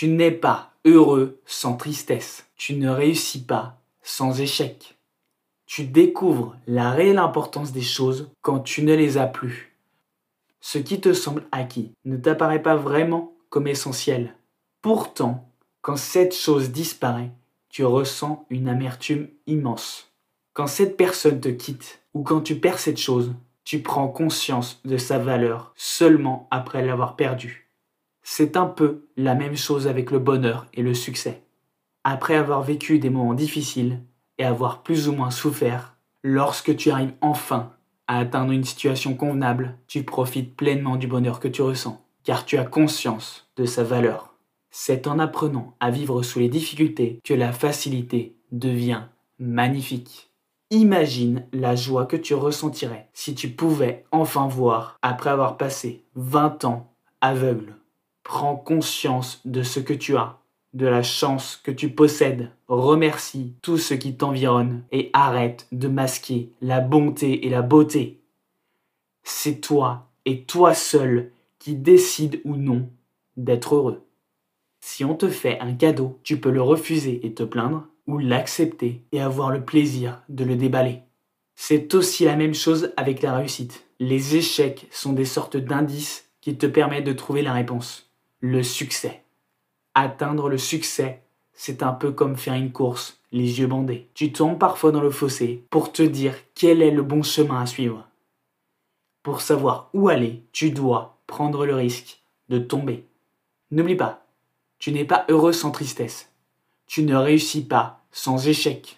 Tu n'es pas heureux sans tristesse. Tu ne réussis pas sans échec. Tu découvres la réelle importance des choses quand tu ne les as plus. Ce qui te semble acquis ne t'apparaît pas vraiment comme essentiel. Pourtant, quand cette chose disparaît, tu ressens une amertume immense. Quand cette personne te quitte ou quand tu perds cette chose, tu prends conscience de sa valeur seulement après l'avoir perdue. C'est un peu la même chose avec le bonheur et le succès. Après avoir vécu des moments difficiles et avoir plus ou moins souffert, lorsque tu arrives enfin à atteindre une situation convenable, tu profites pleinement du bonheur que tu ressens, car tu as conscience de sa valeur. C'est en apprenant à vivre sous les difficultés que la facilité devient magnifique. Imagine la joie que tu ressentirais si tu pouvais enfin voir après avoir passé 20 ans aveugle. Prends conscience de ce que tu as, de la chance que tu possèdes. Remercie tout ce qui t'environne et arrête de masquer la bonté et la beauté. C'est toi et toi seul qui décide ou non d'être heureux. Si on te fait un cadeau, tu peux le refuser et te plaindre, ou l'accepter et avoir le plaisir de le déballer. C'est aussi la même chose avec la réussite. Les échecs sont des sortes d'indices qui te permettent de trouver la réponse. Le succès. Atteindre le succès, c'est un peu comme faire une course, les yeux bandés. Tu tombes parfois dans le fossé pour te dire quel est le bon chemin à suivre. Pour savoir où aller, tu dois prendre le risque de tomber. N'oublie pas, tu n'es pas heureux sans tristesse. Tu ne réussis pas sans échec.